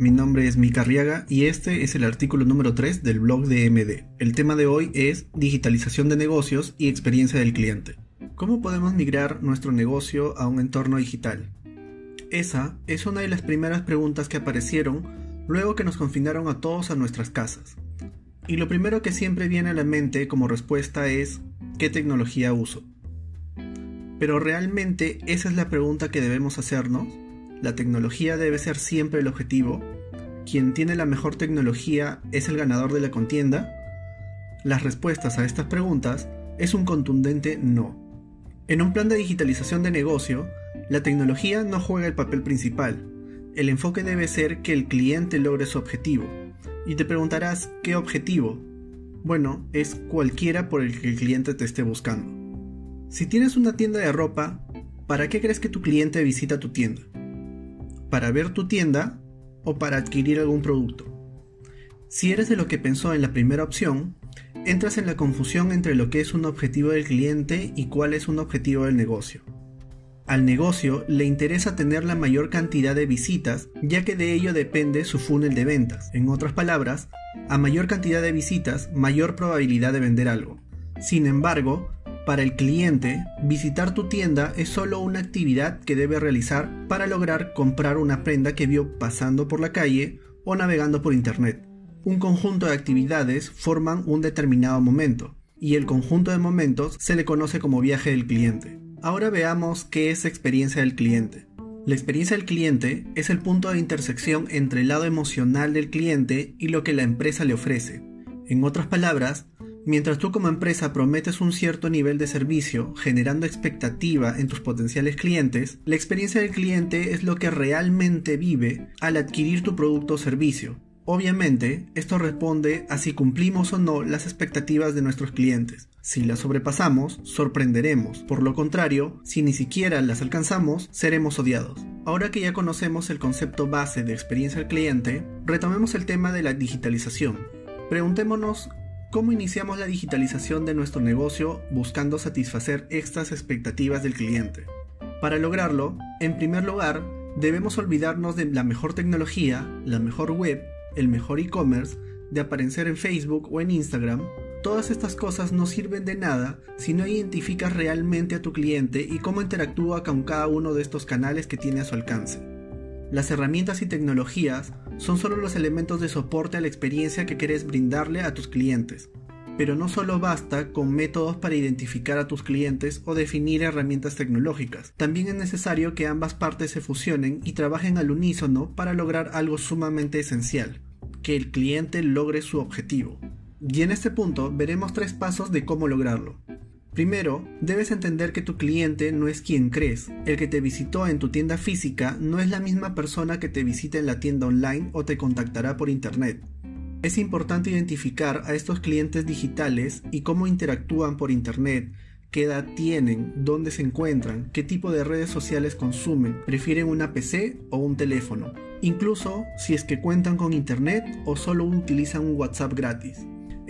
mi nombre es Mika Arriaga y este es el artículo número 3 del blog de MD. El tema de hoy es digitalización de negocios y experiencia del cliente. ¿Cómo podemos migrar nuestro negocio a un entorno digital? Esa es una de las primeras preguntas que aparecieron luego que nos confinaron a todos a nuestras casas. Y lo primero que siempre viene a la mente como respuesta es ¿qué tecnología uso? Pero realmente esa es la pregunta que debemos hacernos. ¿La tecnología debe ser siempre el objetivo? ¿Quien tiene la mejor tecnología es el ganador de la contienda? Las respuestas a estas preguntas es un contundente no. En un plan de digitalización de negocio, la tecnología no juega el papel principal. El enfoque debe ser que el cliente logre su objetivo. Y te preguntarás, ¿qué objetivo? Bueno, es cualquiera por el que el cliente te esté buscando. Si tienes una tienda de ropa, ¿para qué crees que tu cliente visita tu tienda? ¿Para ver tu tienda o para adquirir algún producto? Si eres de lo que pensó en la primera opción, entras en la confusión entre lo que es un objetivo del cliente y cuál es un objetivo del negocio. Al negocio le interesa tener la mayor cantidad de visitas, ya que de ello depende su funnel de ventas. En otras palabras, a mayor cantidad de visitas, mayor probabilidad de vender algo. Sin embargo, para el cliente, visitar tu tienda es solo una actividad que debe realizar para lograr comprar una prenda que vio pasando por la calle o navegando por internet. Un conjunto de actividades forman un determinado momento, y el conjunto de momentos se le conoce como viaje del cliente. Ahora veamos qué es experiencia del cliente. La experiencia del cliente es el punto de intersección entre el lado emocional del cliente y lo que la empresa le ofrece. En otras palabras, Mientras tú como empresa prometes un cierto nivel de servicio generando expectativa en tus potenciales clientes, la experiencia del cliente es lo que realmente vive al adquirir tu producto o servicio. Obviamente, esto responde a si cumplimos o no las expectativas de nuestros clientes. Si las sobrepasamos, sorprenderemos. Por lo contrario, si ni siquiera las alcanzamos, seremos odiados. Ahora que ya conocemos el concepto base de experiencia del cliente, retomemos el tema de la digitalización. Preguntémonos ¿Cómo iniciamos la digitalización de nuestro negocio buscando satisfacer estas expectativas del cliente? Para lograrlo, en primer lugar, debemos olvidarnos de la mejor tecnología, la mejor web, el mejor e-commerce, de aparecer en Facebook o en Instagram. Todas estas cosas no sirven de nada si no identificas realmente a tu cliente y cómo interactúa con cada uno de estos canales que tiene a su alcance. Las herramientas y tecnologías son solo los elementos de soporte a la experiencia que quieres brindarle a tus clientes. Pero no solo basta con métodos para identificar a tus clientes o definir herramientas tecnológicas. También es necesario que ambas partes se fusionen y trabajen al unísono para lograr algo sumamente esencial, que el cliente logre su objetivo. Y en este punto veremos tres pasos de cómo lograrlo. Primero, debes entender que tu cliente no es quien crees. El que te visitó en tu tienda física no es la misma persona que te visita en la tienda online o te contactará por internet. Es importante identificar a estos clientes digitales y cómo interactúan por internet, qué edad tienen, dónde se encuentran, qué tipo de redes sociales consumen, prefieren una PC o un teléfono, incluso si es que cuentan con internet o solo utilizan un WhatsApp gratis.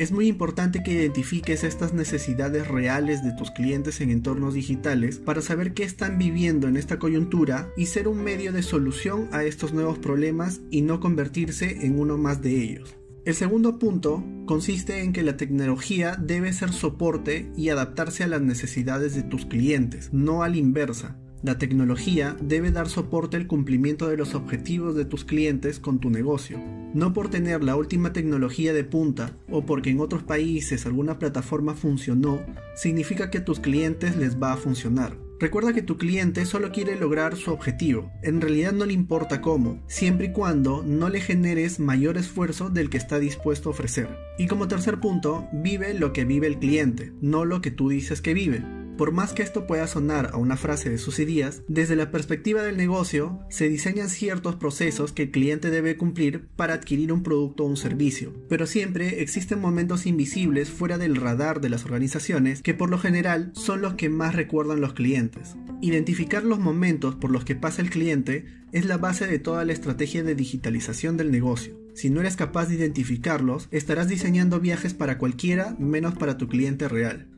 Es muy importante que identifiques estas necesidades reales de tus clientes en entornos digitales para saber qué están viviendo en esta coyuntura y ser un medio de solución a estos nuevos problemas y no convertirse en uno más de ellos. El segundo punto consiste en que la tecnología debe ser soporte y adaptarse a las necesidades de tus clientes, no a la inversa. La tecnología debe dar soporte al cumplimiento de los objetivos de tus clientes con tu negocio. No por tener la última tecnología de punta o porque en otros países alguna plataforma funcionó, significa que a tus clientes les va a funcionar. Recuerda que tu cliente solo quiere lograr su objetivo, en realidad no le importa cómo, siempre y cuando no le generes mayor esfuerzo del que está dispuesto a ofrecer. Y como tercer punto, vive lo que vive el cliente, no lo que tú dices que vive. Por más que esto pueda sonar a una frase de sus ideas, desde la perspectiva del negocio se diseñan ciertos procesos que el cliente debe cumplir para adquirir un producto o un servicio, pero siempre existen momentos invisibles fuera del radar de las organizaciones que por lo general son los que más recuerdan los clientes. Identificar los momentos por los que pasa el cliente es la base de toda la estrategia de digitalización del negocio. Si no eres capaz de identificarlos, estarás diseñando viajes para cualquiera menos para tu cliente real.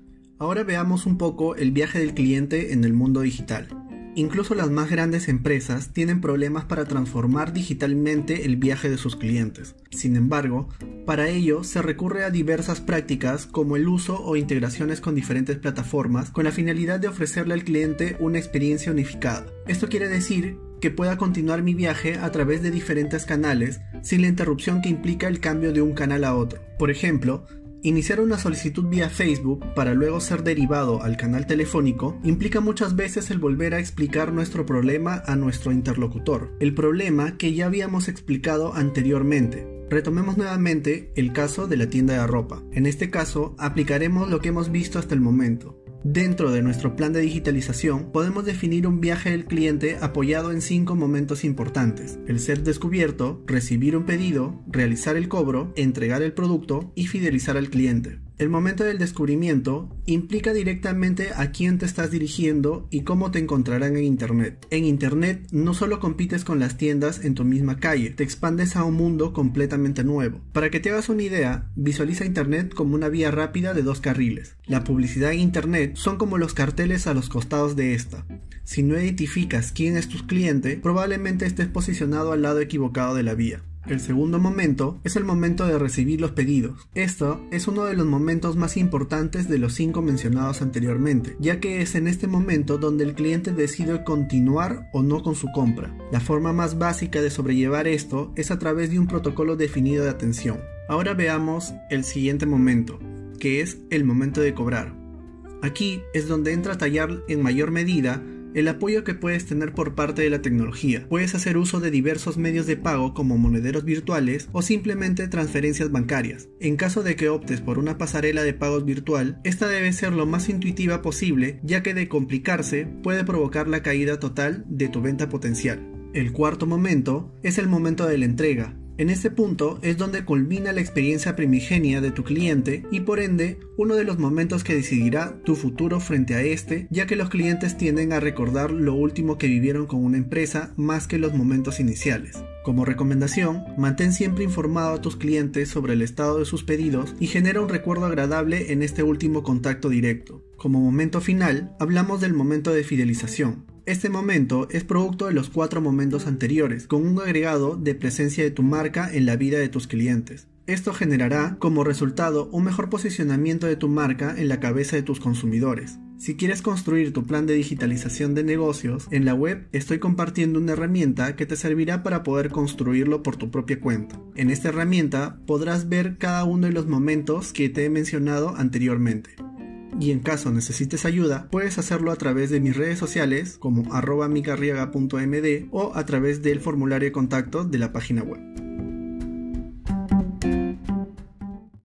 Ahora veamos un poco el viaje del cliente en el mundo digital. Incluso las más grandes empresas tienen problemas para transformar digitalmente el viaje de sus clientes. Sin embargo, para ello se recurre a diversas prácticas como el uso o integraciones con diferentes plataformas con la finalidad de ofrecerle al cliente una experiencia unificada. Esto quiere decir que pueda continuar mi viaje a través de diferentes canales sin la interrupción que implica el cambio de un canal a otro. Por ejemplo, Iniciar una solicitud vía Facebook para luego ser derivado al canal telefónico implica muchas veces el volver a explicar nuestro problema a nuestro interlocutor, el problema que ya habíamos explicado anteriormente. Retomemos nuevamente el caso de la tienda de ropa. En este caso, aplicaremos lo que hemos visto hasta el momento. Dentro de nuestro plan de digitalización podemos definir un viaje del cliente apoyado en cinco momentos importantes. El ser descubierto, recibir un pedido, realizar el cobro, entregar el producto y fidelizar al cliente. El momento del descubrimiento implica directamente a quién te estás dirigiendo y cómo te encontrarán en Internet. En Internet no solo compites con las tiendas en tu misma calle, te expandes a un mundo completamente nuevo. Para que te hagas una idea, visualiza Internet como una vía rápida de dos carriles. La publicidad en Internet son como los carteles a los costados de esta. Si no identificas quién es tu cliente, probablemente estés posicionado al lado equivocado de la vía. El segundo momento es el momento de recibir los pedidos. Esto es uno de los momentos más importantes de los cinco mencionados anteriormente, ya que es en este momento donde el cliente decide continuar o no con su compra. La forma más básica de sobrellevar esto es a través de un protocolo definido de atención. Ahora veamos el siguiente momento, que es el momento de cobrar. Aquí es donde entra a tallar en mayor medida el apoyo que puedes tener por parte de la tecnología. Puedes hacer uso de diversos medios de pago como monederos virtuales o simplemente transferencias bancarias. En caso de que optes por una pasarela de pagos virtual, esta debe ser lo más intuitiva posible ya que de complicarse puede provocar la caída total de tu venta potencial. El cuarto momento es el momento de la entrega, en este punto es donde culmina la experiencia primigenia de tu cliente y por ende uno de los momentos que decidirá tu futuro frente a este, ya que los clientes tienden a recordar lo último que vivieron con una empresa más que los momentos iniciales. Como recomendación, mantén siempre informado a tus clientes sobre el estado de sus pedidos y genera un recuerdo agradable en este último contacto directo. Como momento final, hablamos del momento de fidelización, este momento es producto de los cuatro momentos anteriores, con un agregado de presencia de tu marca en la vida de tus clientes. Esto generará como resultado un mejor posicionamiento de tu marca en la cabeza de tus consumidores. Si quieres construir tu plan de digitalización de negocios, en la web estoy compartiendo una herramienta que te servirá para poder construirlo por tu propia cuenta. En esta herramienta podrás ver cada uno de los momentos que te he mencionado anteriormente y en caso necesites ayuda, puedes hacerlo a través de mis redes sociales como arroba micarriaga.md o a través del formulario de contacto de la página web.